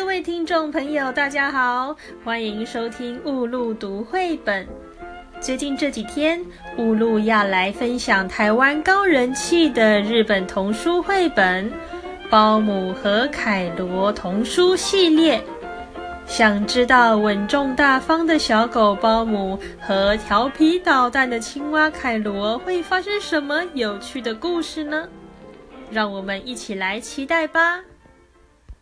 各位听众朋友，大家好，欢迎收听雾露读绘本。最近这几天，雾露要来分享台湾高人气的日本童书绘本《包姆和凯罗童书系列》。想知道稳重大方的小狗包姆和调皮捣蛋的青蛙凯罗会发生什么有趣的故事呢？让我们一起来期待吧！